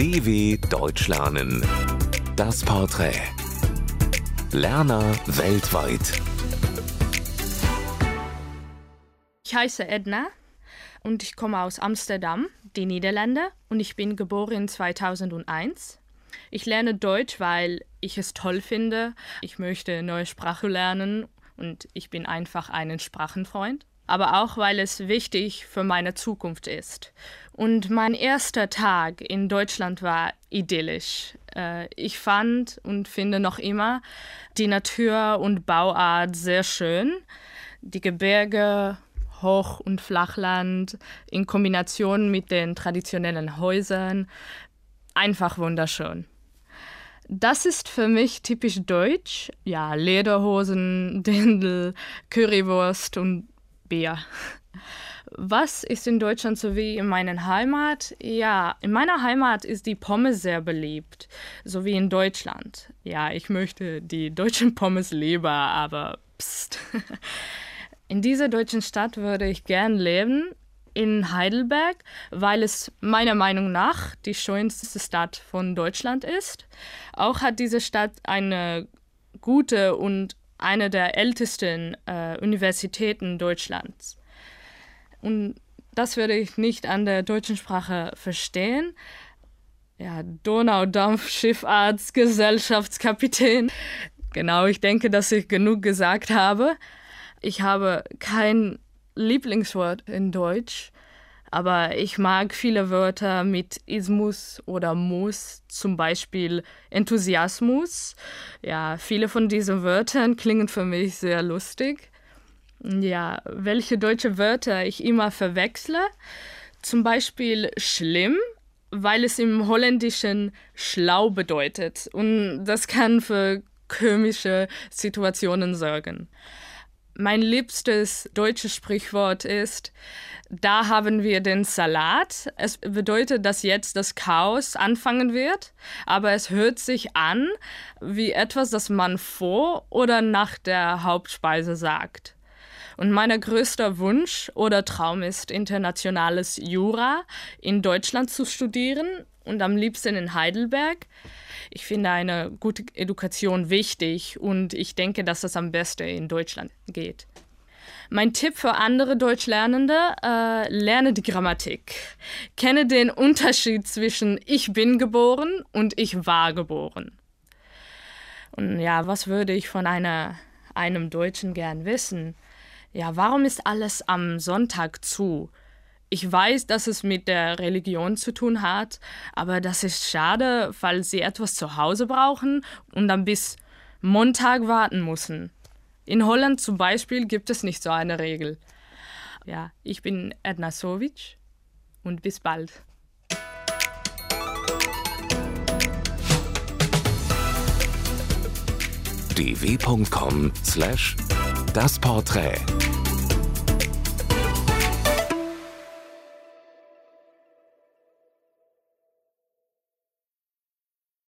DW Deutsch lernen. Das Porträt. Lerner weltweit. Ich heiße Edna und ich komme aus Amsterdam, die Niederlande, und ich bin geboren 2001. Ich lerne Deutsch, weil ich es toll finde. Ich möchte neue Sprache lernen und ich bin einfach ein Sprachenfreund. Aber auch, weil es wichtig für meine Zukunft ist. Und mein erster Tag in Deutschland war idyllisch. Äh, ich fand und finde noch immer die Natur und Bauart sehr schön. Die Gebirge, Hoch- und Flachland in Kombination mit den traditionellen Häusern. Einfach wunderschön. Das ist für mich typisch deutsch. Ja, Lederhosen, Dindel, Currywurst und Bier. Was ist in Deutschland so wie in meiner Heimat? Ja, in meiner Heimat ist die Pommes sehr beliebt, so wie in Deutschland. Ja, ich möchte die deutschen Pommes lieber, aber pst. In dieser deutschen Stadt würde ich gern leben, in Heidelberg, weil es meiner Meinung nach die schönste Stadt von Deutschland ist. Auch hat diese Stadt eine gute und eine der ältesten äh, Universitäten Deutschlands. Und das würde ich nicht an der deutschen Sprache verstehen. Ja, Donaudampfschifffahrtsgesellschaftskapitän. Genau, ich denke, dass ich genug gesagt habe. Ich habe kein Lieblingswort in Deutsch, aber ich mag viele Wörter mit Ismus oder Muss, zum Beispiel Enthusiasmus. Ja, viele von diesen Wörtern klingen für mich sehr lustig. Ja, welche deutsche Wörter ich immer verwechsle? Zum Beispiel schlimm, weil es im Holländischen schlau bedeutet und das kann für komische Situationen sorgen. Mein liebstes deutsches Sprichwort ist, da haben wir den Salat. Es bedeutet, dass jetzt das Chaos anfangen wird, aber es hört sich an wie etwas, das man vor oder nach der Hauptspeise sagt. Und mein größter Wunsch oder Traum ist, internationales Jura in Deutschland zu studieren und am liebsten in Heidelberg. Ich finde eine gute Education wichtig und ich denke, dass das am besten in Deutschland geht. Mein Tipp für andere Deutschlernende, äh, lerne die Grammatik. Kenne den Unterschied zwischen ich bin geboren und ich war geboren. Und ja, was würde ich von einer, einem Deutschen gern wissen? Ja, warum ist alles am Sonntag zu? Ich weiß, dass es mit der Religion zu tun hat, aber das ist schade, weil sie etwas zu Hause brauchen und dann bis Montag warten müssen. In Holland zum Beispiel gibt es nicht so eine Regel. Ja, ich bin Edna Sovic und bis bald. dw.com slash das Porträt